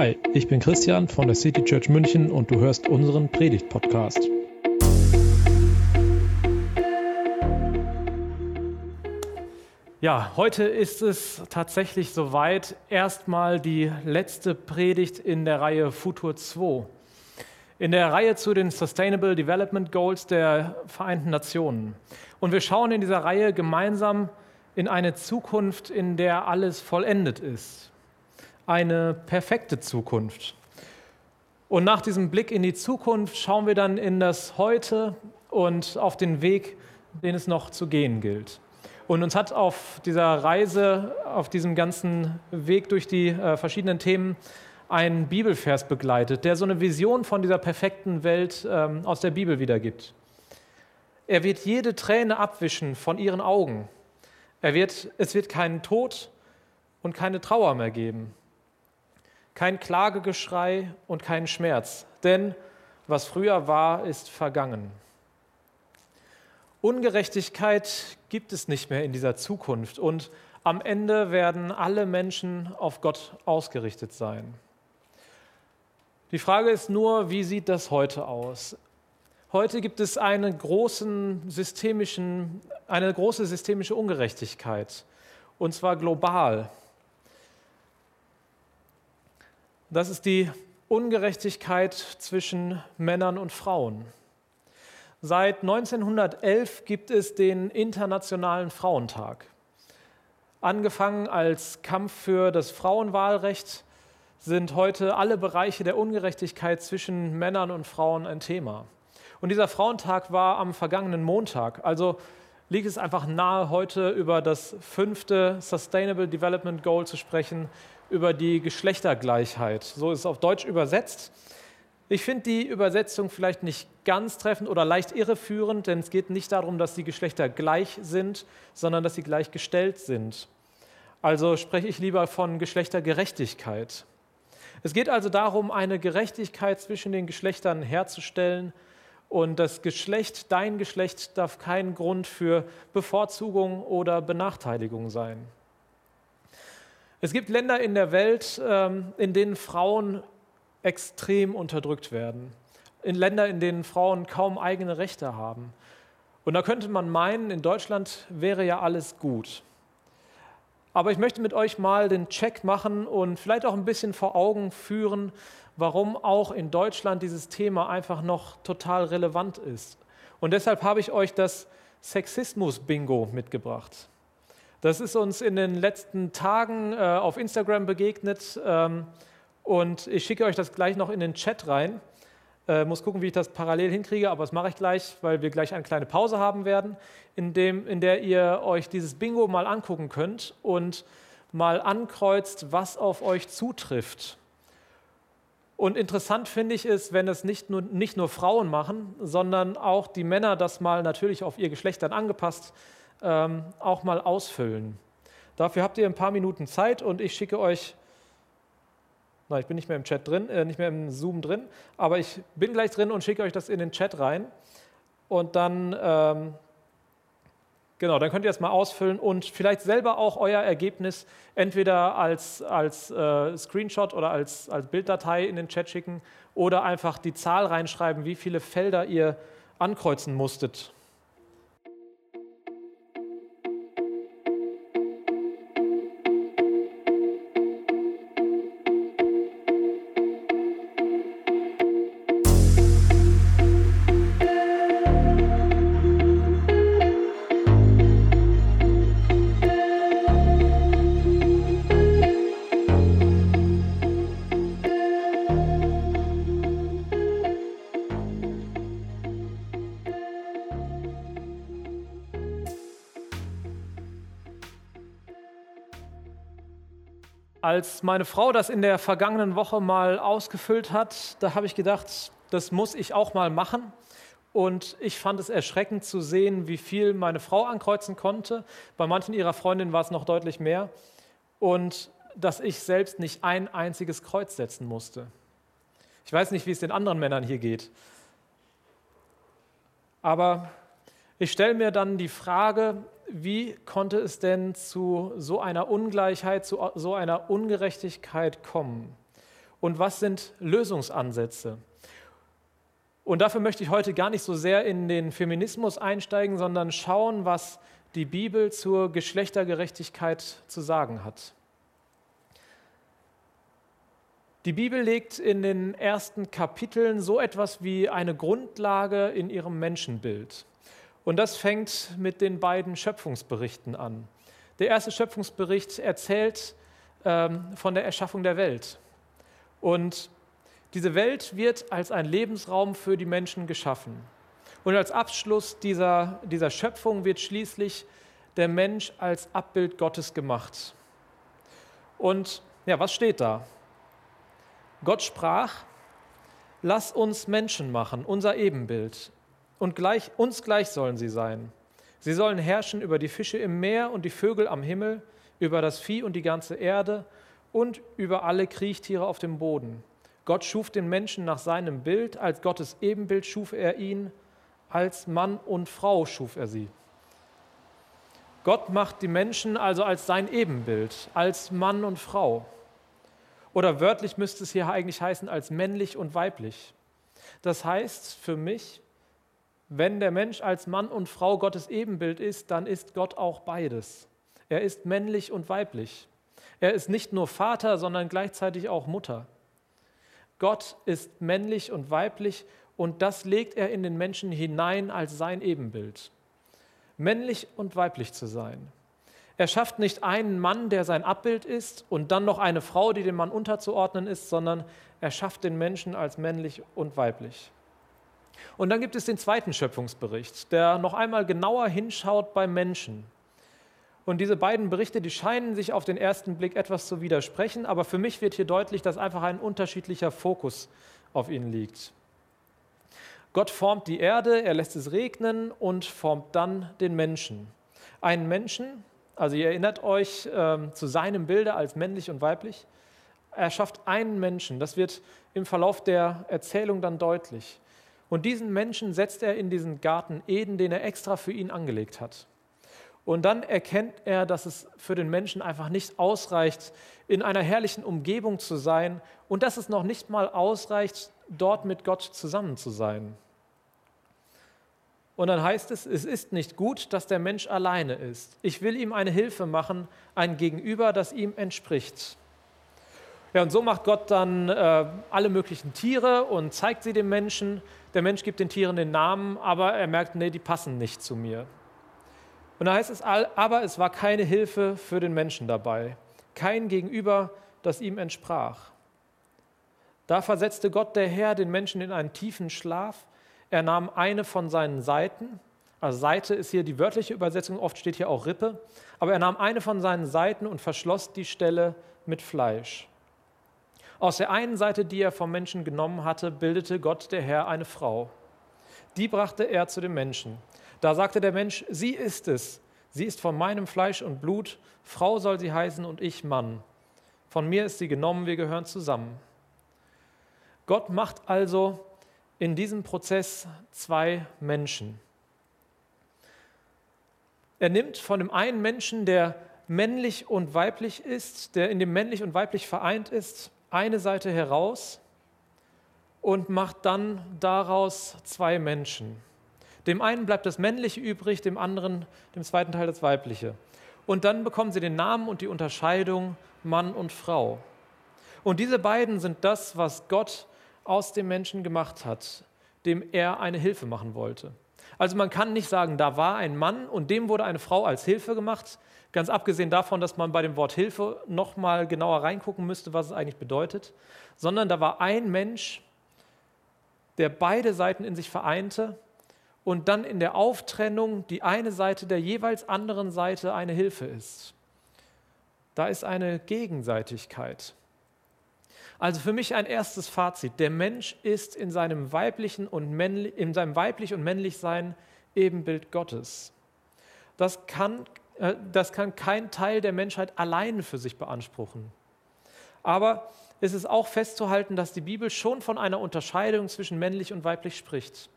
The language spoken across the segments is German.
Hi, ich bin Christian von der City Church München und du hörst unseren Predigt-Podcast. Ja, heute ist es tatsächlich soweit. Erstmal die letzte Predigt in der Reihe Futur 2. In der Reihe zu den Sustainable Development Goals der Vereinten Nationen. Und wir schauen in dieser Reihe gemeinsam in eine Zukunft, in der alles vollendet ist eine perfekte Zukunft. Und nach diesem Blick in die Zukunft schauen wir dann in das Heute und auf den Weg, den es noch zu gehen gilt. Und uns hat auf dieser Reise, auf diesem ganzen Weg durch die äh, verschiedenen Themen ein Bibelvers begleitet, der so eine Vision von dieser perfekten Welt ähm, aus der Bibel wiedergibt. Er wird jede Träne abwischen von ihren Augen. Er wird, es wird keinen Tod und keine Trauer mehr geben kein Klagegeschrei und kein Schmerz, denn was früher war, ist vergangen. Ungerechtigkeit gibt es nicht mehr in dieser Zukunft und am Ende werden alle Menschen auf Gott ausgerichtet sein. Die Frage ist nur, wie sieht das heute aus? Heute gibt es eine, eine große systemische Ungerechtigkeit, und zwar global. Das ist die Ungerechtigkeit zwischen Männern und Frauen. Seit 1911 gibt es den Internationalen Frauentag. Angefangen als Kampf für das Frauenwahlrecht sind heute alle Bereiche der Ungerechtigkeit zwischen Männern und Frauen ein Thema. Und dieser Frauentag war am vergangenen Montag. Also liegt es einfach nahe, heute über das fünfte Sustainable Development Goal zu sprechen, über die Geschlechtergleichheit. So ist es auf Deutsch übersetzt. Ich finde die Übersetzung vielleicht nicht ganz treffend oder leicht irreführend, denn es geht nicht darum, dass die Geschlechter gleich sind, sondern dass sie gleichgestellt sind. Also spreche ich lieber von Geschlechtergerechtigkeit. Es geht also darum, eine Gerechtigkeit zwischen den Geschlechtern herzustellen. Und das Geschlecht, dein Geschlecht, darf kein Grund für Bevorzugung oder Benachteiligung sein. Es gibt Länder in der Welt, ähm, in denen Frauen extrem unterdrückt werden. In Länder, in denen Frauen kaum eigene Rechte haben. Und da könnte man meinen, in Deutschland wäre ja alles gut. Aber ich möchte mit euch mal den Check machen und vielleicht auch ein bisschen vor Augen führen, warum auch in Deutschland dieses Thema einfach noch total relevant ist. Und deshalb habe ich euch das Sexismus-Bingo mitgebracht. Das ist uns in den letzten Tagen äh, auf Instagram begegnet ähm, und ich schicke euch das gleich noch in den Chat rein. Äh, muss gucken, wie ich das parallel hinkriege, aber das mache ich gleich, weil wir gleich eine kleine Pause haben werden, in, dem, in der ihr euch dieses Bingo mal angucken könnt und mal ankreuzt, was auf euch zutrifft. Und interessant finde ich es, wenn es nicht nur, nicht nur Frauen machen, sondern auch die Männer das mal natürlich auf ihr Geschlecht dann angepasst ähm, auch mal ausfüllen. Dafür habt ihr ein paar Minuten Zeit und ich schicke euch, na, ich bin nicht mehr im Chat drin, äh, nicht mehr im Zoom drin, aber ich bin gleich drin und schicke euch das in den Chat rein. Und dann, ähm, genau, dann könnt ihr das mal ausfüllen und vielleicht selber auch euer Ergebnis entweder als, als äh, Screenshot oder als, als Bilddatei in den Chat schicken oder einfach die Zahl reinschreiben, wie viele Felder ihr ankreuzen musstet. Als meine Frau das in der vergangenen Woche mal ausgefüllt hat, da habe ich gedacht, das muss ich auch mal machen. Und ich fand es erschreckend zu sehen, wie viel meine Frau ankreuzen konnte. Bei manchen ihrer Freundinnen war es noch deutlich mehr. Und dass ich selbst nicht ein einziges Kreuz setzen musste. Ich weiß nicht, wie es den anderen Männern hier geht. Aber ich stelle mir dann die Frage, wie konnte es denn zu so einer Ungleichheit, zu so einer Ungerechtigkeit kommen? und was sind Lösungsansätze. Und dafür möchte ich heute gar nicht so sehr in den Feminismus einsteigen, sondern schauen, was die Bibel zur Geschlechtergerechtigkeit zu sagen hat. Die Bibel legt in den ersten Kapiteln so etwas wie eine Grundlage in ihrem Menschenbild. Und das fängt mit den beiden Schöpfungsberichten an. Der erste Schöpfungsbericht erzählt ähm, von der Erschaffung der Welt. Und diese Welt wird als ein Lebensraum für die Menschen geschaffen. Und als Abschluss dieser, dieser Schöpfung wird schließlich der Mensch als Abbild Gottes gemacht. Und ja, was steht da? Gott sprach, lass uns Menschen machen, unser Ebenbild, und gleich, uns gleich sollen sie sein. Sie sollen herrschen über die Fische im Meer und die Vögel am Himmel, über das Vieh und die ganze Erde und über alle Kriechtiere auf dem Boden. Gott schuf den Menschen nach seinem Bild, als Gottes Ebenbild schuf er ihn, als Mann und Frau schuf er sie. Gott macht die Menschen also als sein Ebenbild, als Mann und Frau. Oder wörtlich müsste es hier eigentlich heißen als männlich und weiblich. Das heißt für mich, wenn der Mensch als Mann und Frau Gottes Ebenbild ist, dann ist Gott auch beides. Er ist männlich und weiblich. Er ist nicht nur Vater, sondern gleichzeitig auch Mutter. Gott ist männlich und weiblich und das legt er in den Menschen hinein als sein Ebenbild. Männlich und weiblich zu sein. Er schafft nicht einen Mann, der sein Abbild ist, und dann noch eine Frau, die dem Mann unterzuordnen ist, sondern er schafft den Menschen als männlich und weiblich. Und dann gibt es den zweiten Schöpfungsbericht, der noch einmal genauer hinschaut beim Menschen. Und diese beiden Berichte, die scheinen sich auf den ersten Blick etwas zu widersprechen, aber für mich wird hier deutlich, dass einfach ein unterschiedlicher Fokus auf ihnen liegt. Gott formt die Erde, er lässt es regnen und formt dann den Menschen. Einen Menschen, also ihr erinnert euch äh, zu seinem Bilde als männlich und weiblich, er schafft einen Menschen, das wird im Verlauf der Erzählung dann deutlich. Und diesen Menschen setzt er in diesen Garten Eden, den er extra für ihn angelegt hat. Und dann erkennt er, dass es für den Menschen einfach nicht ausreicht, in einer herrlichen Umgebung zu sein und dass es noch nicht mal ausreicht, dort mit Gott zusammen zu sein. Und dann heißt es, es ist nicht gut, dass der Mensch alleine ist. Ich will ihm eine Hilfe machen, ein Gegenüber, das ihm entspricht. Ja, und so macht Gott dann äh, alle möglichen Tiere und zeigt sie dem Menschen. Der Mensch gibt den Tieren den Namen, aber er merkt, nee, die passen nicht zu mir. Und da heißt es, aber es war keine Hilfe für den Menschen dabei, kein Gegenüber, das ihm entsprach. Da versetzte Gott der Herr den Menschen in einen tiefen Schlaf. Er nahm eine von seinen Seiten, also Seite ist hier die wörtliche Übersetzung, oft steht hier auch Rippe, aber er nahm eine von seinen Seiten und verschloss die Stelle mit Fleisch. Aus der einen Seite, die er vom Menschen genommen hatte, bildete Gott der Herr eine Frau. Die brachte er zu dem Menschen. Da sagte der Mensch, sie ist es. Sie ist von meinem Fleisch und Blut. Frau soll sie heißen und ich Mann. Von mir ist sie genommen, wir gehören zusammen. Gott macht also in diesem Prozess zwei Menschen. Er nimmt von dem einen Menschen, der männlich und weiblich ist, der in dem männlich und weiblich vereint ist, eine Seite heraus und macht dann daraus zwei Menschen. Dem einen bleibt das Männliche übrig, dem anderen, dem zweiten Teil das Weibliche. Und dann bekommen sie den Namen und die Unterscheidung Mann und Frau. Und diese beiden sind das, was Gott aus dem Menschen gemacht hat, dem er eine Hilfe machen wollte. Also man kann nicht sagen, da war ein Mann und dem wurde eine Frau als Hilfe gemacht, Ganz abgesehen davon, dass man bei dem Wort Hilfe noch mal genauer reingucken müsste, was es eigentlich bedeutet, sondern da war ein Mensch, der beide Seiten in sich vereinte und dann in der Auftrennung die eine Seite der jeweils anderen Seite eine Hilfe ist. Da ist eine Gegenseitigkeit. Also für mich ein erstes Fazit. Der Mensch ist in seinem weiblichen und männlich, in seinem weiblich und männlich Sein Ebenbild Gottes. Das kann das kann kein Teil der Menschheit alleine für sich beanspruchen. Aber es ist auch festzuhalten, dass die Bibel schon von einer Unterscheidung zwischen männlich und weiblich spricht.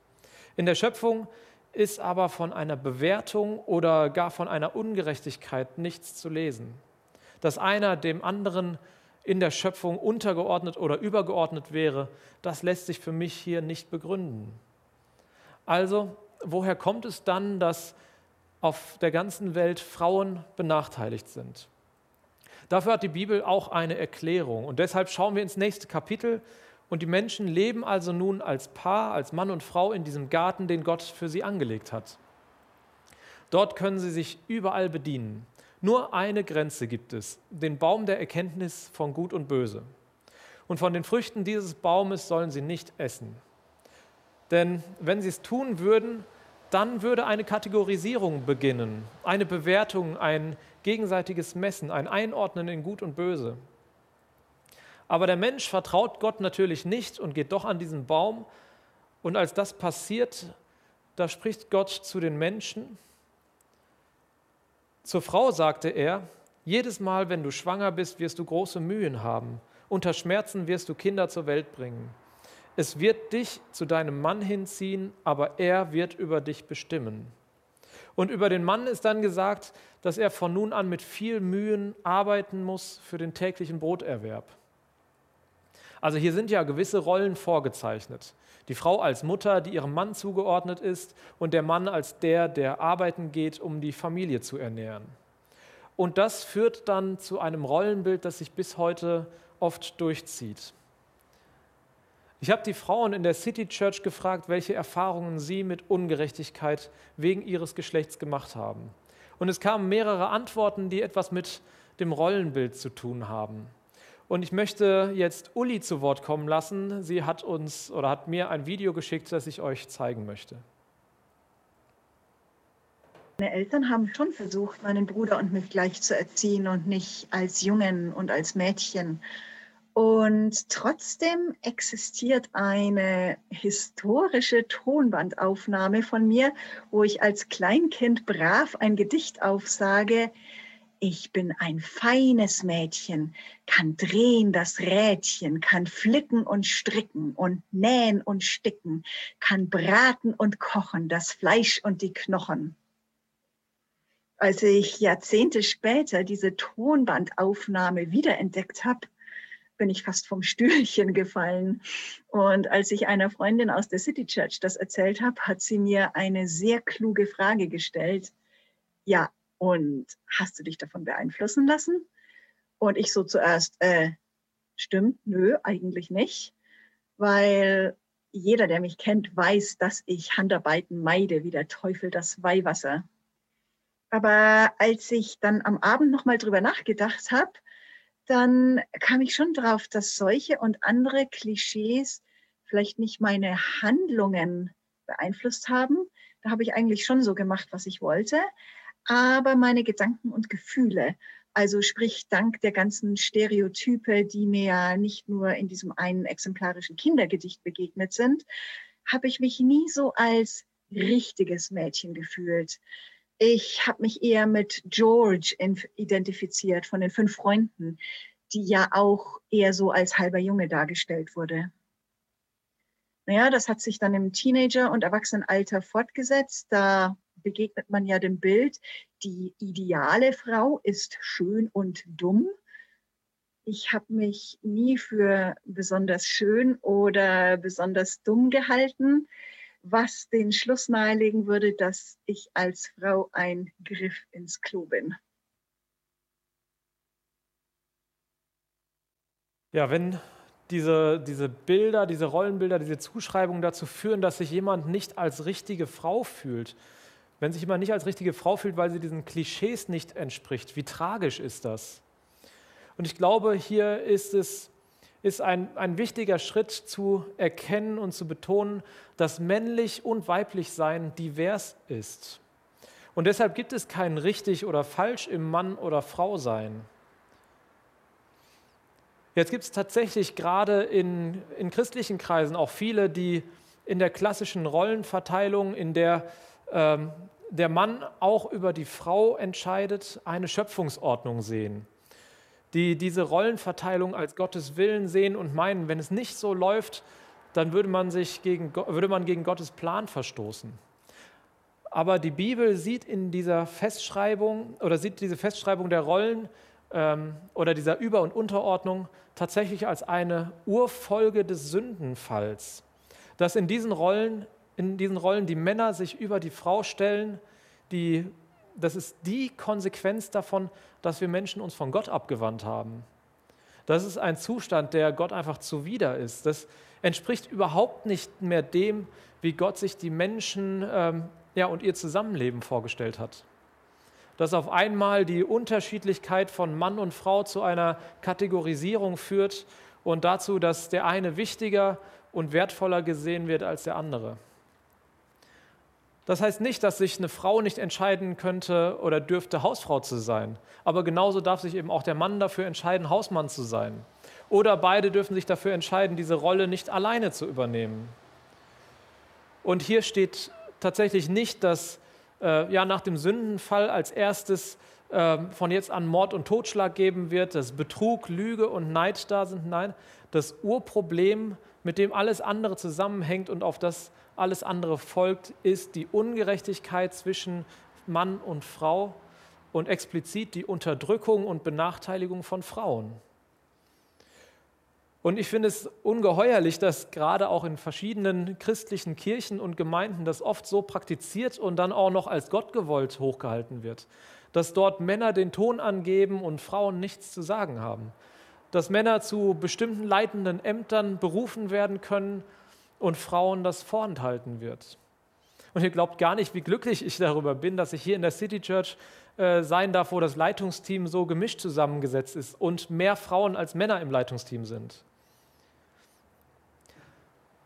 In der Schöpfung ist aber von einer Bewertung oder gar von einer Ungerechtigkeit nichts zu lesen. Dass einer dem anderen in der Schöpfung untergeordnet oder übergeordnet wäre, das lässt sich für mich hier nicht begründen. Also, woher kommt es dann, dass auf der ganzen Welt Frauen benachteiligt sind? Dafür hat die Bibel auch eine Erklärung. Und deshalb schauen wir ins nächste Kapitel. Und die Menschen leben also nun als Paar, als Mann und Frau in diesem Garten, den Gott für sie angelegt hat. Dort können sie sich überall bedienen. Nur eine Grenze gibt es, den Baum der Erkenntnis von Gut und Böse. Und von den Früchten dieses Baumes sollen sie nicht essen. Denn wenn sie es tun würden, dann würde eine Kategorisierung beginnen, eine Bewertung, ein gegenseitiges Messen, ein Einordnen in Gut und Böse. Aber der Mensch vertraut Gott natürlich nicht und geht doch an diesen Baum. Und als das passiert, da spricht Gott zu den Menschen zur Frau sagte er, jedes Mal, wenn du schwanger bist, wirst du große Mühen haben. Unter Schmerzen wirst du Kinder zur Welt bringen. Es wird dich zu deinem Mann hinziehen, aber er wird über dich bestimmen. Und über den Mann ist dann gesagt, dass er von nun an mit viel Mühen arbeiten muss für den täglichen Broterwerb. Also hier sind ja gewisse Rollen vorgezeichnet. Die Frau als Mutter, die ihrem Mann zugeordnet ist, und der Mann als der, der arbeiten geht, um die Familie zu ernähren. Und das führt dann zu einem Rollenbild, das sich bis heute oft durchzieht. Ich habe die Frauen in der City Church gefragt, welche Erfahrungen sie mit Ungerechtigkeit wegen ihres Geschlechts gemacht haben. Und es kamen mehrere Antworten, die etwas mit dem Rollenbild zu tun haben. Und ich möchte jetzt Uli zu Wort kommen lassen. Sie hat uns oder hat mir ein Video geschickt, das ich euch zeigen möchte. Meine Eltern haben schon versucht, meinen Bruder und mich gleich zu erziehen und nicht als Jungen und als Mädchen. Und trotzdem existiert eine historische Tonbandaufnahme von mir, wo ich als Kleinkind brav ein Gedicht aufsage, ich bin ein feines Mädchen, kann drehen das Rädchen, kann flicken und stricken und nähen und sticken, kann braten und kochen, das Fleisch und die Knochen. Als ich Jahrzehnte später diese Tonbandaufnahme wiederentdeckt habe, bin ich fast vom Stühlchen gefallen. Und als ich einer Freundin aus der City Church das erzählt habe, hat sie mir eine sehr kluge Frage gestellt. Ja, und hast du dich davon beeinflussen lassen? Und ich so zuerst, äh, stimmt, nö, eigentlich nicht, weil jeder, der mich kennt, weiß, dass ich Handarbeiten meide, wie der Teufel das Weihwasser. Aber als ich dann am Abend nochmal drüber nachgedacht habe, dann kam ich schon drauf, dass solche und andere Klischees vielleicht nicht meine Handlungen beeinflusst haben. Da habe ich eigentlich schon so gemacht, was ich wollte aber meine Gedanken und Gefühle. Also sprich, dank der ganzen Stereotype, die mir ja nicht nur in diesem einen exemplarischen Kindergedicht begegnet sind, habe ich mich nie so als richtiges Mädchen gefühlt. Ich habe mich eher mit George identifiziert von den fünf Freunden, die ja auch eher so als halber Junge dargestellt wurde. Naja, das hat sich dann im Teenager- und Erwachsenenalter fortgesetzt. Da begegnet man ja dem Bild, die ideale Frau ist schön und dumm. Ich habe mich nie für besonders schön oder besonders dumm gehalten, was den Schluss nahelegen würde, dass ich als Frau ein Griff ins Klo bin. Ja, wenn diese, diese Bilder, diese Rollenbilder, diese Zuschreibungen dazu führen, dass sich jemand nicht als richtige Frau fühlt, wenn sich jemand nicht als richtige Frau fühlt, weil sie diesen Klischees nicht entspricht, wie tragisch ist das? Und ich glaube, hier ist es ist ein, ein wichtiger Schritt zu erkennen und zu betonen, dass männlich und weiblich sein divers ist. Und deshalb gibt es kein richtig oder falsch im Mann oder Frau sein. Jetzt gibt es tatsächlich gerade in, in christlichen Kreisen auch viele, die in der klassischen Rollenverteilung, in der ähm, der Mann auch über die Frau entscheidet, eine Schöpfungsordnung sehen, die diese Rollenverteilung als Gottes Willen sehen und meinen, wenn es nicht so läuft, dann würde man, sich gegen, würde man gegen Gottes Plan verstoßen. Aber die Bibel sieht in dieser Festschreibung oder sieht diese Festschreibung der Rollen ähm, oder dieser Über- und Unterordnung tatsächlich als eine Urfolge des Sündenfalls, dass in diesen Rollen, in diesen Rollen die Männer sich über die Frau stellen, die, das ist die Konsequenz davon, dass wir Menschen uns von Gott abgewandt haben. Das ist ein Zustand, der Gott einfach zuwider ist. Das entspricht überhaupt nicht mehr dem, wie Gott sich die Menschen ähm, ja, und ihr Zusammenleben vorgestellt hat dass auf einmal die Unterschiedlichkeit von Mann und Frau zu einer Kategorisierung führt und dazu, dass der eine wichtiger und wertvoller gesehen wird als der andere. Das heißt nicht, dass sich eine Frau nicht entscheiden könnte oder dürfte, Hausfrau zu sein. Aber genauso darf sich eben auch der Mann dafür entscheiden, Hausmann zu sein. Oder beide dürfen sich dafür entscheiden, diese Rolle nicht alleine zu übernehmen. Und hier steht tatsächlich nicht, dass äh, ja, nach dem Sündenfall als erstes äh, von jetzt an Mord und Totschlag geben wird, dass Betrug, Lüge und Neid da sind. Nein, das Urproblem, mit dem alles andere zusammenhängt und auf das alles andere folgt, ist die Ungerechtigkeit zwischen Mann und Frau und explizit die Unterdrückung und Benachteiligung von Frauen. Und ich finde es ungeheuerlich, dass gerade auch in verschiedenen christlichen Kirchen und Gemeinden das oft so praktiziert und dann auch noch als Gottgewollt hochgehalten wird. Dass dort Männer den Ton angeben und Frauen nichts zu sagen haben. Dass Männer zu bestimmten leitenden Ämtern berufen werden können und Frauen das vorenthalten wird. Und ihr glaubt gar nicht, wie glücklich ich darüber bin, dass ich hier in der City Church äh, sein darf, wo das Leitungsteam so gemischt zusammengesetzt ist und mehr Frauen als Männer im Leitungsteam sind.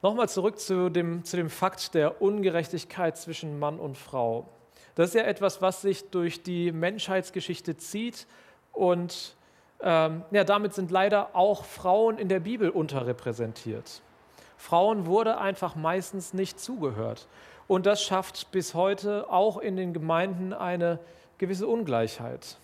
Nochmal zurück zu dem, zu dem Fakt der Ungerechtigkeit zwischen Mann und Frau. Das ist ja etwas, was sich durch die Menschheitsgeschichte zieht und ähm, ja, damit sind leider auch Frauen in der Bibel unterrepräsentiert. Frauen wurde einfach meistens nicht zugehört. Und das schafft bis heute auch in den Gemeinden eine gewisse Ungleichheit.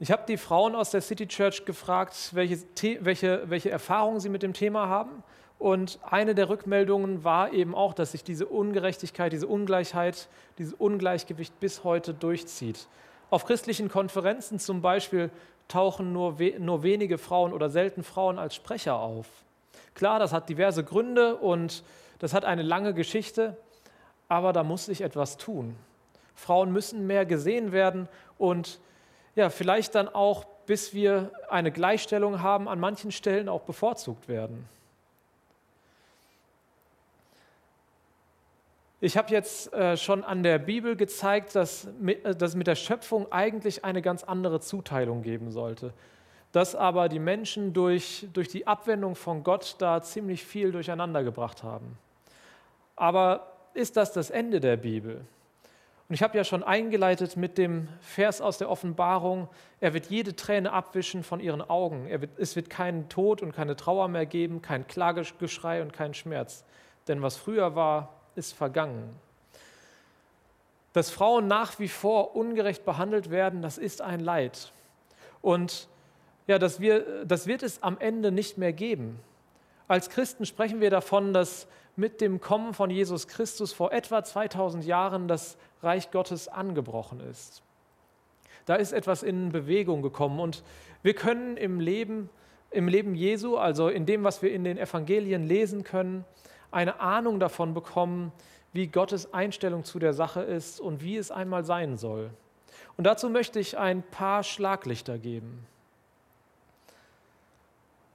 Ich habe die Frauen aus der City Church gefragt, welche, welche, welche Erfahrungen sie mit dem Thema haben. Und eine der Rückmeldungen war eben auch, dass sich diese Ungerechtigkeit, diese Ungleichheit, dieses Ungleichgewicht bis heute durchzieht. Auf christlichen Konferenzen zum Beispiel tauchen nur, we nur wenige Frauen oder selten Frauen als Sprecher auf. Klar, das hat diverse Gründe und das hat eine lange Geschichte, aber da muss sich etwas tun. Frauen müssen mehr gesehen werden und ja, vielleicht dann auch, bis wir eine Gleichstellung haben, an manchen Stellen auch bevorzugt werden. Ich habe jetzt äh, schon an der Bibel gezeigt, dass mit, äh, mit der Schöpfung eigentlich eine ganz andere Zuteilung geben sollte. Dass aber die Menschen durch, durch die Abwendung von Gott da ziemlich viel durcheinander gebracht haben. Aber ist das das Ende der Bibel? Und ich habe ja schon eingeleitet mit dem Vers aus der Offenbarung, er wird jede Träne abwischen von ihren Augen. Wird, es wird keinen Tod und keine Trauer mehr geben, kein Klagegeschrei und kein Schmerz. Denn was früher war, ist vergangen. Dass Frauen nach wie vor ungerecht behandelt werden, das ist ein Leid. Und ja, das, wir, das wird es am Ende nicht mehr geben. Als Christen sprechen wir davon, dass mit dem Kommen von Jesus Christus vor etwa 2000 Jahren das Reich Gottes angebrochen ist. Da ist etwas in Bewegung gekommen und wir können im Leben, im Leben Jesu, also in dem, was wir in den Evangelien lesen können, eine Ahnung davon bekommen, wie Gottes Einstellung zu der Sache ist und wie es einmal sein soll. Und dazu möchte ich ein paar Schlaglichter geben.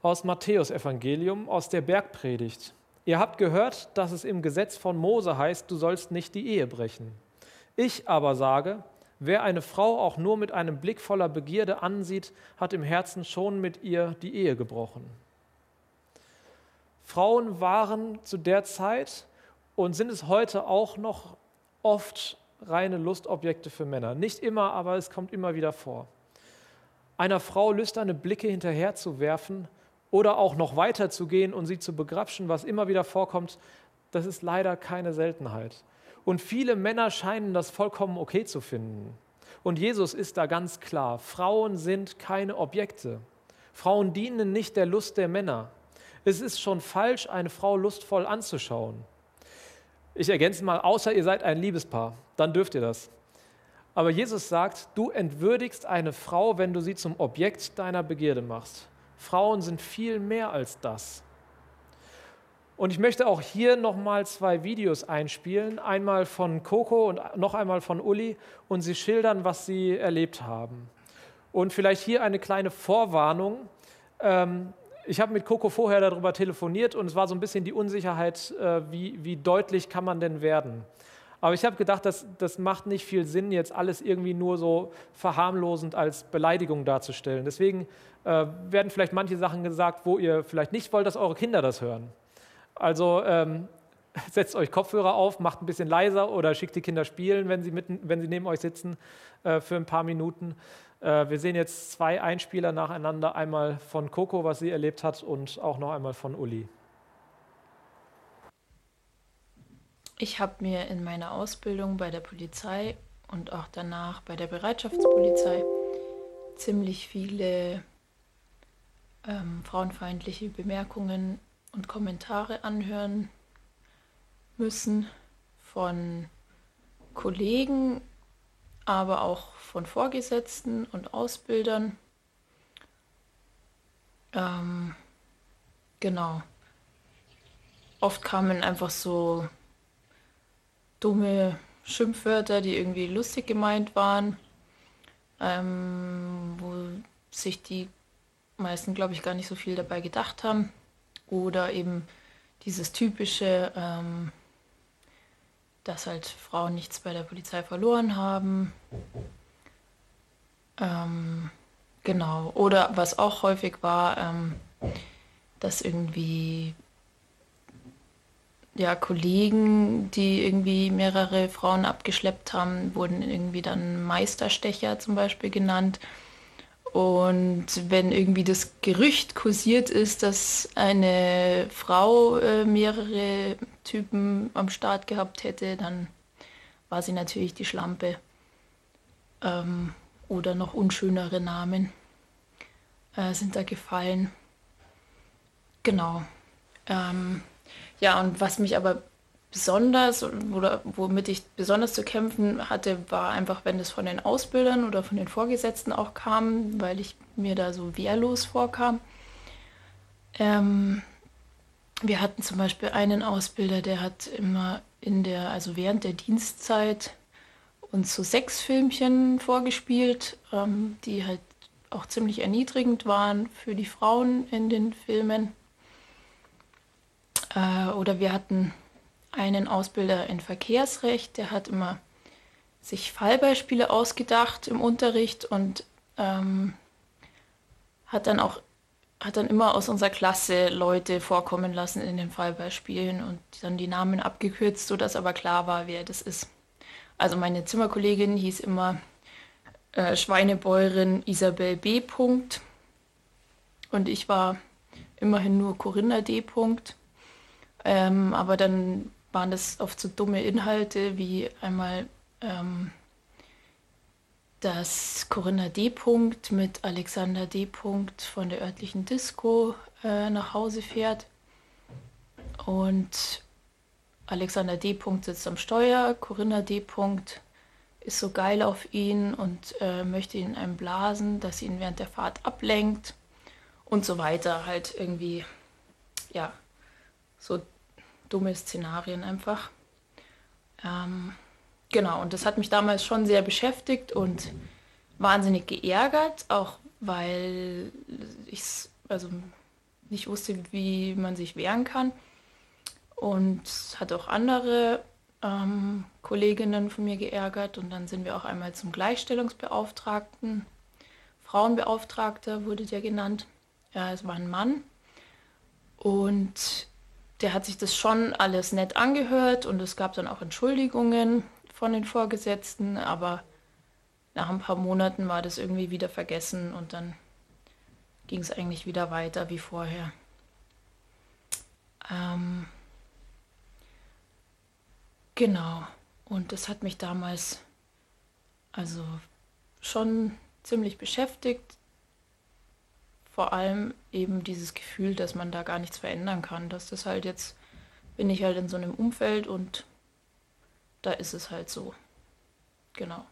Aus Matthäus Evangelium, aus der Bergpredigt. Ihr habt gehört, dass es im Gesetz von Mose heißt, du sollst nicht die Ehe brechen. Ich aber sage, wer eine Frau auch nur mit einem Blick voller Begierde ansieht, hat im Herzen schon mit ihr die Ehe gebrochen. Frauen waren zu der Zeit und sind es heute auch noch oft reine Lustobjekte für Männer. Nicht immer, aber es kommt immer wieder vor. Einer Frau lüsterne Blicke hinterherzuwerfen oder auch noch weiter zu gehen und sie zu begrapschen, was immer wieder vorkommt, das ist leider keine Seltenheit. Und viele Männer scheinen das vollkommen okay zu finden. Und Jesus ist da ganz klar, Frauen sind keine Objekte. Frauen dienen nicht der Lust der Männer. Es ist schon falsch, eine Frau lustvoll anzuschauen. Ich ergänze mal, außer ihr seid ein Liebespaar, dann dürft ihr das. Aber Jesus sagt, du entwürdigst eine Frau, wenn du sie zum Objekt deiner Begierde machst. Frauen sind viel mehr als das. Und ich möchte auch hier nochmal zwei Videos einspielen, einmal von Coco und noch einmal von Uli, und sie schildern, was sie erlebt haben. Und vielleicht hier eine kleine Vorwarnung. Ähm, ich habe mit Coco vorher darüber telefoniert und es war so ein bisschen die Unsicherheit, äh, wie, wie deutlich kann man denn werden. Aber ich habe gedacht, das, das macht nicht viel Sinn, jetzt alles irgendwie nur so verharmlosend als Beleidigung darzustellen. Deswegen äh, werden vielleicht manche Sachen gesagt, wo ihr vielleicht nicht wollt, dass eure Kinder das hören. Also ähm, setzt euch Kopfhörer auf, macht ein bisschen leiser oder schickt die Kinder spielen, wenn sie, mitten, wenn sie neben euch sitzen äh, für ein paar Minuten. Äh, wir sehen jetzt zwei Einspieler nacheinander, einmal von Coco, was sie erlebt hat, und auch noch einmal von Uli. Ich habe mir in meiner Ausbildung bei der Polizei und auch danach bei der Bereitschaftspolizei ziemlich viele ähm, frauenfeindliche Bemerkungen und Kommentare anhören müssen von Kollegen, aber auch von Vorgesetzten und Ausbildern. Ähm, genau. Oft kamen einfach so dumme Schimpfwörter, die irgendwie lustig gemeint waren, ähm, wo sich die meisten, glaube ich, gar nicht so viel dabei gedacht haben. Oder eben dieses typische, ähm, dass halt Frauen nichts bei der Polizei verloren haben. Ähm, genau. Oder was auch häufig war, ähm, dass irgendwie ja, Kollegen, die irgendwie mehrere Frauen abgeschleppt haben, wurden irgendwie dann Meisterstecher zum Beispiel genannt. Und wenn irgendwie das Gerücht kursiert ist, dass eine Frau äh, mehrere Typen am Start gehabt hätte, dann war sie natürlich die Schlampe. Ähm, oder noch unschönere Namen äh, sind da gefallen. Genau. Ähm, ja, und was mich aber besonders oder womit ich besonders zu kämpfen hatte, war einfach, wenn es von den Ausbildern oder von den Vorgesetzten auch kam, weil ich mir da so wehrlos vorkam. Ähm, wir hatten zum Beispiel einen Ausbilder, der hat immer in der, also während der Dienstzeit uns so sechs Filmchen vorgespielt, ähm, die halt auch ziemlich erniedrigend waren für die Frauen in den Filmen. Äh, oder wir hatten einen Ausbilder in Verkehrsrecht, der hat immer sich Fallbeispiele ausgedacht im Unterricht und ähm, hat dann auch hat dann immer aus unserer Klasse Leute vorkommen lassen in den Fallbeispielen und dann die Namen abgekürzt, sodass aber klar war, wer das ist. Also meine Zimmerkollegin hieß immer äh, Schweinebäuerin Isabel B. Punkt. und ich war immerhin nur Corinna D. Punkt. Ähm, aber dann waren das oft so dumme Inhalte wie einmal ähm, dass Corinna D. -Punkt mit Alexander D. -Punkt von der örtlichen Disco äh, nach Hause fährt. Und Alexander D. -Punkt sitzt am Steuer, Corinna D. -Punkt ist so geil auf ihn und äh, möchte ihn einem blasen, dass ihn während der Fahrt ablenkt und so weiter. Halt irgendwie, ja, so dumme Szenarien einfach. Ähm, genau, und das hat mich damals schon sehr beschäftigt und wahnsinnig geärgert, auch weil ich also nicht wusste, wie man sich wehren kann. Und hat auch andere ähm, Kolleginnen von mir geärgert. Und dann sind wir auch einmal zum Gleichstellungsbeauftragten. Frauenbeauftragter wurde der genannt. Ja, es war ein Mann. Und der hat sich das schon alles nett angehört und es gab dann auch Entschuldigungen von den Vorgesetzten, aber nach ein paar Monaten war das irgendwie wieder vergessen und dann ging es eigentlich wieder weiter wie vorher. Ähm, genau, und das hat mich damals also schon ziemlich beschäftigt, vor allem eben dieses Gefühl, dass man da gar nichts verändern kann. Dass das halt jetzt, bin ich halt in so einem Umfeld und da ist es halt so. Genau.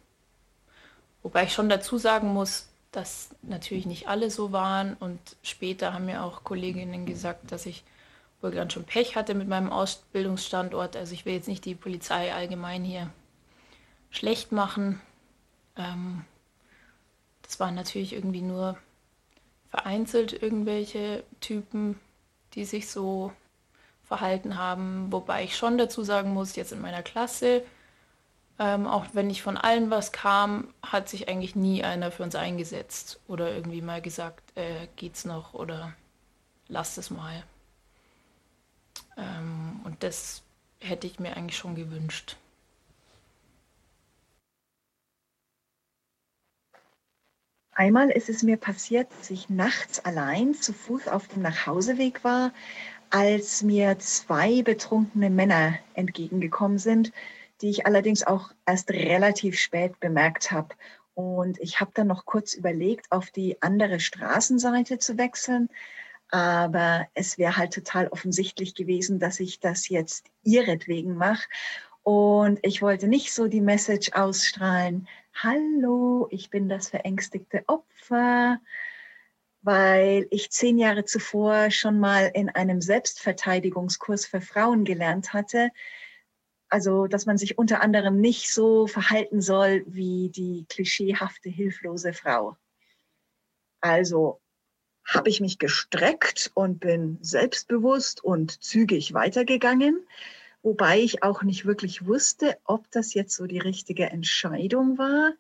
Wobei ich schon dazu sagen muss, dass natürlich nicht alle so waren. Und später haben mir auch Kolleginnen gesagt, dass ich wohl ganz schon Pech hatte mit meinem Ausbildungsstandort. Also ich will jetzt nicht die Polizei allgemein hier schlecht machen. Ähm, das waren natürlich irgendwie nur vereinzelt irgendwelche Typen, die sich so verhalten haben. Wobei ich schon dazu sagen muss, jetzt in meiner Klasse, ähm, auch wenn nicht von allen was kam, hat sich eigentlich nie einer für uns eingesetzt oder irgendwie mal gesagt, äh, geht's noch oder lasst es mal. Ähm, und das hätte ich mir eigentlich schon gewünscht. Einmal ist es mir passiert, dass ich nachts allein zu Fuß auf dem Nachhauseweg war, als mir zwei betrunkene Männer entgegengekommen sind, die ich allerdings auch erst relativ spät bemerkt habe. Und ich habe dann noch kurz überlegt, auf die andere Straßenseite zu wechseln. Aber es wäre halt total offensichtlich gewesen, dass ich das jetzt ihretwegen mache. Und ich wollte nicht so die Message ausstrahlen, hallo, ich bin das verängstigte Opfer, weil ich zehn Jahre zuvor schon mal in einem Selbstverteidigungskurs für Frauen gelernt hatte, also, dass man sich unter anderem nicht so verhalten soll wie die klischeehafte, hilflose Frau. Also habe ich mich gestreckt und bin selbstbewusst und zügig weitergegangen, wobei ich auch nicht wirklich wusste, ob das jetzt so die richtige Entscheidung war.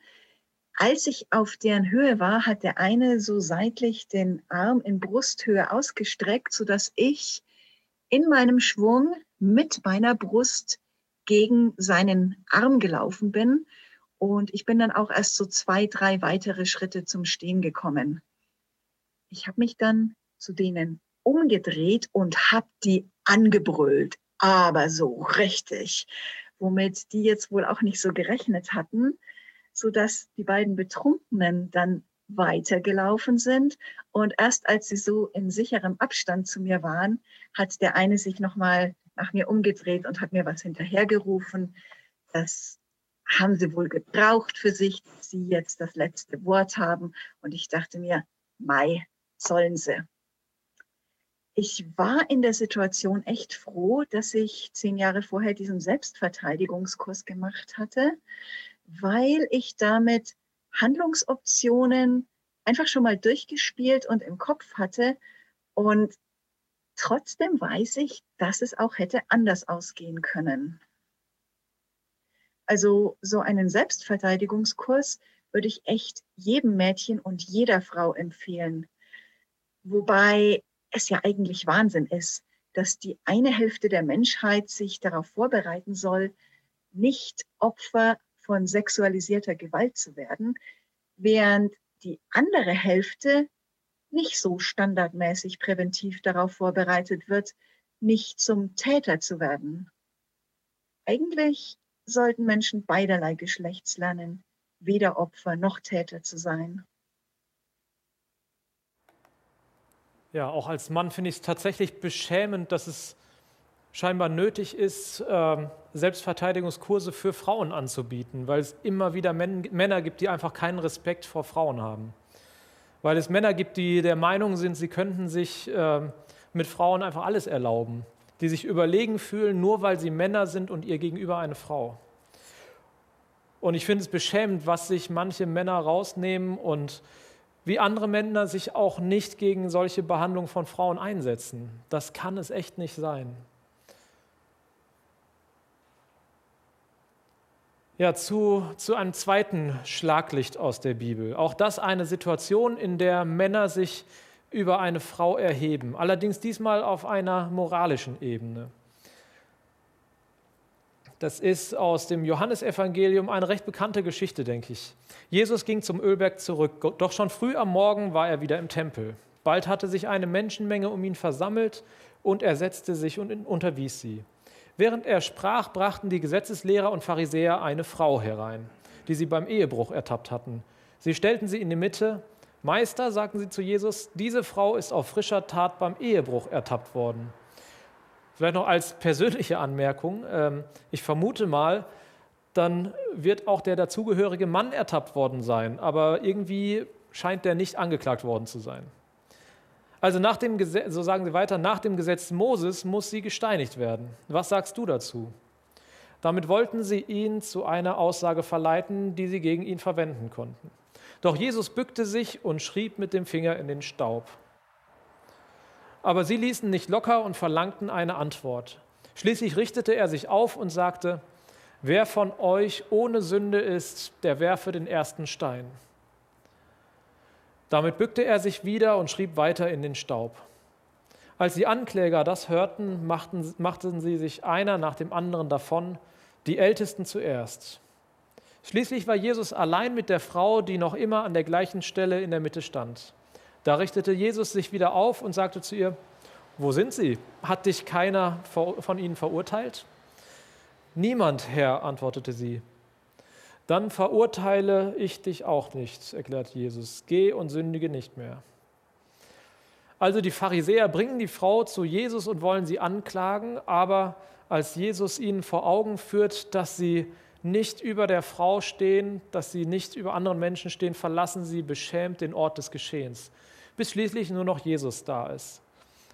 Als ich auf deren Höhe war, hat der eine so seitlich den Arm in Brusthöhe ausgestreckt, sodass ich in meinem Schwung mit meiner Brust gegen seinen Arm gelaufen bin. Und ich bin dann auch erst so zwei, drei weitere Schritte zum Stehen gekommen. Ich habe mich dann zu denen umgedreht und habe die angebrüllt, aber so richtig, womit die jetzt wohl auch nicht so gerechnet hatten, so dass die beiden Betrunkenen dann weitergelaufen sind und erst als sie so in sicherem Abstand zu mir waren, hat der eine sich nochmal nach mir umgedreht und hat mir was hinterhergerufen. Das haben sie wohl gebraucht für sich, dass sie jetzt das letzte Wort haben. Und ich dachte mir, Mai, sollen sie. Ich war in der Situation echt froh, dass ich zehn Jahre vorher diesen Selbstverteidigungskurs gemacht hatte, weil ich damit Handlungsoptionen einfach schon mal durchgespielt und im Kopf hatte und Trotzdem weiß ich, dass es auch hätte anders ausgehen können. Also so einen Selbstverteidigungskurs würde ich echt jedem Mädchen und jeder Frau empfehlen. Wobei es ja eigentlich Wahnsinn ist, dass die eine Hälfte der Menschheit sich darauf vorbereiten soll, nicht Opfer von sexualisierter Gewalt zu werden, während die andere Hälfte nicht so standardmäßig präventiv darauf vorbereitet wird, nicht zum Täter zu werden. Eigentlich sollten Menschen beiderlei Geschlechts lernen, weder Opfer noch Täter zu sein. Ja, auch als Mann finde ich es tatsächlich beschämend, dass es scheinbar nötig ist, ähm, Selbstverteidigungskurse für Frauen anzubieten, weil es immer wieder Männer gibt, die einfach keinen Respekt vor Frauen haben weil es Männer gibt, die der Meinung sind, sie könnten sich äh, mit Frauen einfach alles erlauben, die sich überlegen fühlen, nur weil sie Männer sind und ihr gegenüber eine Frau. Und ich finde es beschämend, was sich manche Männer rausnehmen und wie andere Männer sich auch nicht gegen solche Behandlung von Frauen einsetzen. Das kann es echt nicht sein. Ja, zu, zu einem zweiten Schlaglicht aus der Bibel. Auch das eine Situation, in der Männer sich über eine Frau erheben, allerdings diesmal auf einer moralischen Ebene. Das ist aus dem Johannesevangelium eine recht bekannte Geschichte, denke ich. Jesus ging zum Ölberg zurück, doch schon früh am Morgen war er wieder im Tempel. Bald hatte sich eine Menschenmenge um ihn versammelt und er setzte sich und unterwies sie. Während er sprach, brachten die Gesetzeslehrer und Pharisäer eine Frau herein, die sie beim Ehebruch ertappt hatten. Sie stellten sie in die Mitte. Meister, sagten sie zu Jesus, diese Frau ist auf frischer Tat beim Ehebruch ertappt worden. Vielleicht noch als persönliche Anmerkung. Ähm, ich vermute mal, dann wird auch der dazugehörige Mann ertappt worden sein, aber irgendwie scheint der nicht angeklagt worden zu sein. Also nach dem Gesetz, so sagen sie weiter, nach dem Gesetz Moses muss sie gesteinigt werden. Was sagst du dazu? Damit wollten sie ihn zu einer Aussage verleiten, die sie gegen ihn verwenden konnten. Doch Jesus bückte sich und schrieb mit dem Finger in den Staub. Aber sie ließen nicht locker und verlangten eine Antwort. Schließlich richtete er sich auf und sagte, wer von euch ohne Sünde ist, der werfe den ersten Stein. Damit bückte er sich wieder und schrieb weiter in den Staub. Als die Ankläger das hörten, machten, machten sie sich einer nach dem anderen davon, die Ältesten zuerst. Schließlich war Jesus allein mit der Frau, die noch immer an der gleichen Stelle in der Mitte stand. Da richtete Jesus sich wieder auf und sagte zu ihr, wo sind sie? Hat dich keiner von ihnen verurteilt? Niemand, Herr, antwortete sie dann verurteile ich dich auch nicht, erklärt Jesus. Geh und sündige nicht mehr. Also die Pharisäer bringen die Frau zu Jesus und wollen sie anklagen, aber als Jesus ihnen vor Augen führt, dass sie nicht über der Frau stehen, dass sie nicht über anderen Menschen stehen, verlassen sie beschämt den Ort des Geschehens, bis schließlich nur noch Jesus da ist.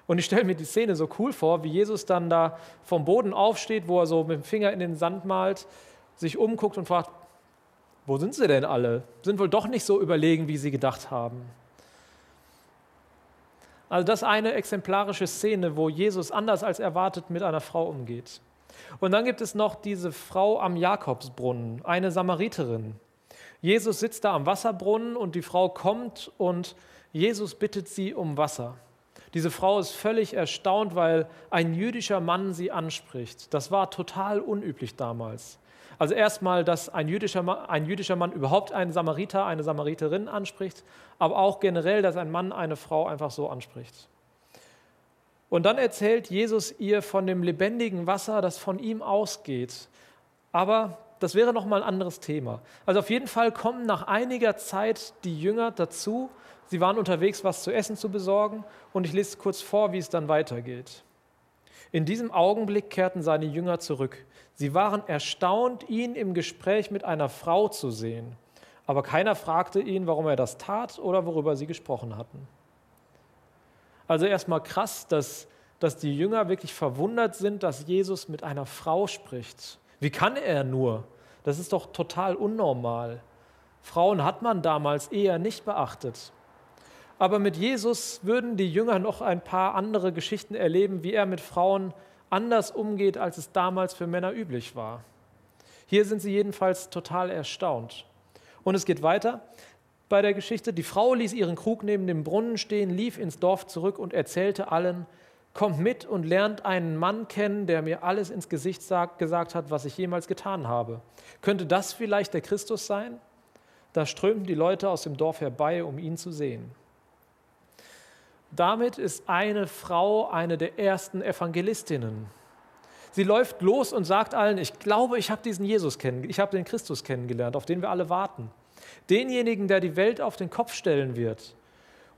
Und ich stelle mir die Szene so cool vor, wie Jesus dann da vom Boden aufsteht, wo er so mit dem Finger in den Sand malt, sich umguckt und fragt, wo sind sie denn alle? Sind wohl doch nicht so überlegen, wie sie gedacht haben. Also das eine exemplarische Szene, wo Jesus anders als erwartet mit einer Frau umgeht. Und dann gibt es noch diese Frau am Jakobsbrunnen, eine Samariterin. Jesus sitzt da am Wasserbrunnen und die Frau kommt und Jesus bittet sie um Wasser. Diese Frau ist völlig erstaunt, weil ein jüdischer Mann sie anspricht. Das war total unüblich damals. Also erstmal, dass ein jüdischer, Mann, ein jüdischer Mann überhaupt einen Samariter, eine Samariterin anspricht, aber auch generell, dass ein Mann eine Frau einfach so anspricht. Und dann erzählt Jesus ihr von dem lebendigen Wasser, das von ihm ausgeht. Aber das wäre noch mal ein anderes Thema. Also auf jeden Fall kommen nach einiger Zeit die Jünger dazu. Sie waren unterwegs, was zu essen zu besorgen. Und ich lese kurz vor, wie es dann weitergeht. In diesem Augenblick kehrten seine Jünger zurück. Sie waren erstaunt, ihn im Gespräch mit einer Frau zu sehen. Aber keiner fragte ihn, warum er das tat oder worüber sie gesprochen hatten. Also erstmal krass, dass, dass die Jünger wirklich verwundert sind, dass Jesus mit einer Frau spricht. Wie kann er nur? Das ist doch total unnormal. Frauen hat man damals eher nicht beachtet. Aber mit Jesus würden die Jünger noch ein paar andere Geschichten erleben, wie er mit Frauen anders umgeht, als es damals für Männer üblich war. Hier sind sie jedenfalls total erstaunt. Und es geht weiter bei der Geschichte. Die Frau ließ ihren Krug neben dem Brunnen stehen, lief ins Dorf zurück und erzählte allen, kommt mit und lernt einen Mann kennen, der mir alles ins Gesicht sagt, gesagt hat, was ich jemals getan habe. Könnte das vielleicht der Christus sein? Da strömten die Leute aus dem Dorf herbei, um ihn zu sehen. Damit ist eine Frau eine der ersten Evangelistinnen. Sie läuft los und sagt allen, ich glaube, ich habe diesen Jesus kennen, ich habe den Christus kennengelernt, auf den wir alle warten. Denjenigen, der die Welt auf den Kopf stellen wird.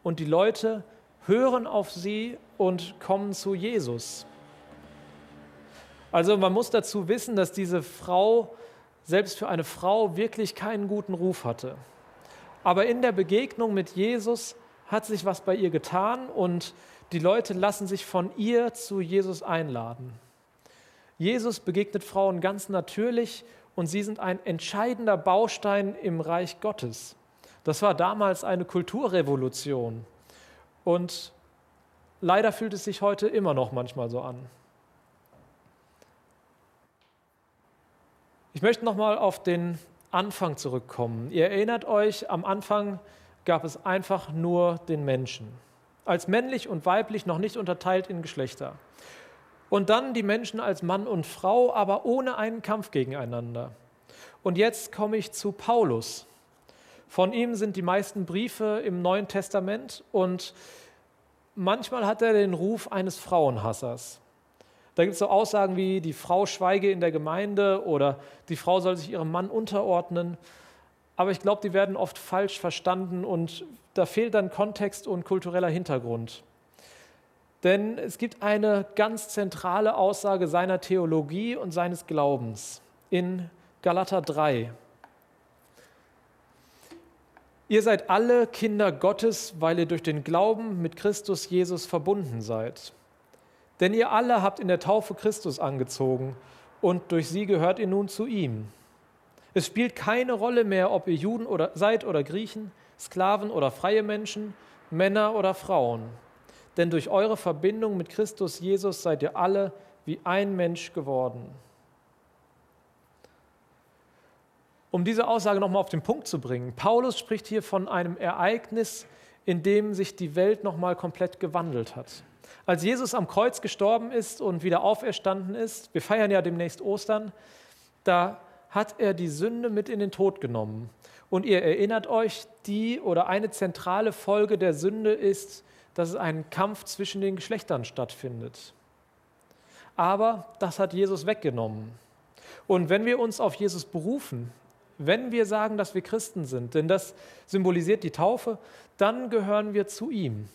Und die Leute hören auf sie und kommen zu Jesus. Also man muss dazu wissen, dass diese Frau selbst für eine Frau wirklich keinen guten Ruf hatte. Aber in der Begegnung mit Jesus hat sich was bei ihr getan und die Leute lassen sich von ihr zu Jesus einladen. Jesus begegnet Frauen ganz natürlich und sie sind ein entscheidender Baustein im Reich Gottes. Das war damals eine Kulturrevolution und leider fühlt es sich heute immer noch manchmal so an. Ich möchte noch mal auf den Anfang zurückkommen. Ihr erinnert euch, am Anfang gab es einfach nur den Menschen, als männlich und weiblich noch nicht unterteilt in Geschlechter. Und dann die Menschen als Mann und Frau, aber ohne einen Kampf gegeneinander. Und jetzt komme ich zu Paulus. Von ihm sind die meisten Briefe im Neuen Testament und manchmal hat er den Ruf eines Frauenhassers. Da gibt es so Aussagen wie, die Frau schweige in der Gemeinde oder die Frau soll sich ihrem Mann unterordnen aber ich glaube, die werden oft falsch verstanden und da fehlt dann Kontext und kultureller Hintergrund. Denn es gibt eine ganz zentrale Aussage seiner Theologie und seines Glaubens in Galater 3. Ihr seid alle Kinder Gottes, weil ihr durch den Glauben mit Christus Jesus verbunden seid. Denn ihr alle habt in der Taufe Christus angezogen und durch sie gehört ihr nun zu ihm. Es spielt keine Rolle mehr, ob ihr Juden oder seid oder Griechen, Sklaven oder freie Menschen, Männer oder Frauen. Denn durch eure Verbindung mit Christus Jesus seid ihr alle wie ein Mensch geworden. um diese Aussage nochmal auf den Punkt zu bringen. Paulus spricht hier von einem Ereignis, in dem sich die Welt nochmal komplett gewandelt hat. Als Jesus am Kreuz gestorben ist und wieder auferstanden ist, wir feiern ja demnächst Ostern, da hat er die Sünde mit in den Tod genommen. Und ihr erinnert euch, die oder eine zentrale Folge der Sünde ist, dass es einen Kampf zwischen den Geschlechtern stattfindet. Aber das hat Jesus weggenommen. Und wenn wir uns auf Jesus berufen, wenn wir sagen, dass wir Christen sind, denn das symbolisiert die Taufe, dann gehören wir zu ihm.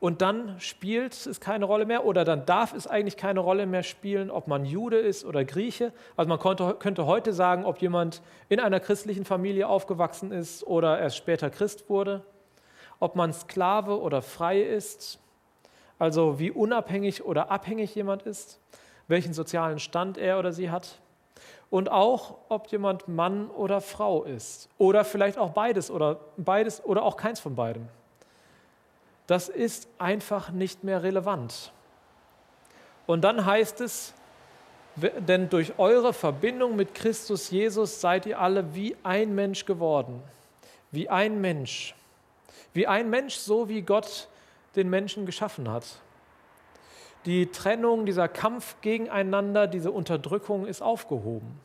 Und dann spielt es keine Rolle mehr oder dann darf es eigentlich keine Rolle mehr spielen, ob man Jude ist oder Grieche. Also man konnte, könnte heute sagen, ob jemand in einer christlichen Familie aufgewachsen ist oder erst später Christ wurde, ob man Sklave oder frei ist, also wie unabhängig oder abhängig jemand ist, welchen sozialen Stand er oder sie hat. Und auch, ob jemand Mann oder Frau ist. Oder vielleicht auch beides oder beides oder auch keins von beidem. Das ist einfach nicht mehr relevant. Und dann heißt es, denn durch eure Verbindung mit Christus Jesus seid ihr alle wie ein Mensch geworden. Wie ein Mensch. Wie ein Mensch, so wie Gott den Menschen geschaffen hat. Die Trennung, dieser Kampf gegeneinander, diese Unterdrückung ist aufgehoben.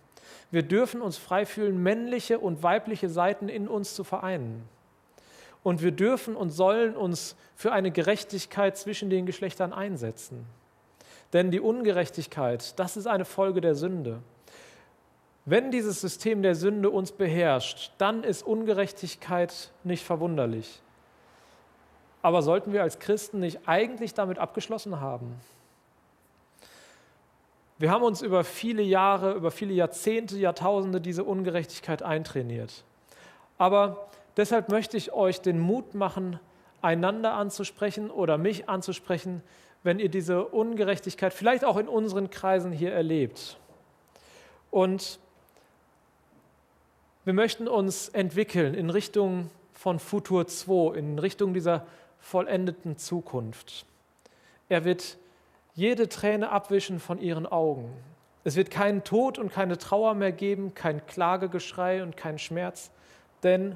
Wir dürfen uns frei fühlen, männliche und weibliche Seiten in uns zu vereinen. Und wir dürfen und sollen uns für eine Gerechtigkeit zwischen den Geschlechtern einsetzen. Denn die Ungerechtigkeit, das ist eine Folge der Sünde. Wenn dieses System der Sünde uns beherrscht, dann ist Ungerechtigkeit nicht verwunderlich. Aber sollten wir als Christen nicht eigentlich damit abgeschlossen haben? Wir haben uns über viele Jahre, über viele Jahrzehnte, Jahrtausende diese Ungerechtigkeit eintrainiert. Aber deshalb möchte ich euch den Mut machen, einander anzusprechen oder mich anzusprechen, wenn ihr diese Ungerechtigkeit vielleicht auch in unseren Kreisen hier erlebt. Und wir möchten uns entwickeln in Richtung von Futur 2, in Richtung dieser vollendeten Zukunft. Er wird jede Träne abwischen von ihren Augen. Es wird keinen Tod und keine Trauer mehr geben, kein Klagegeschrei und kein Schmerz, denn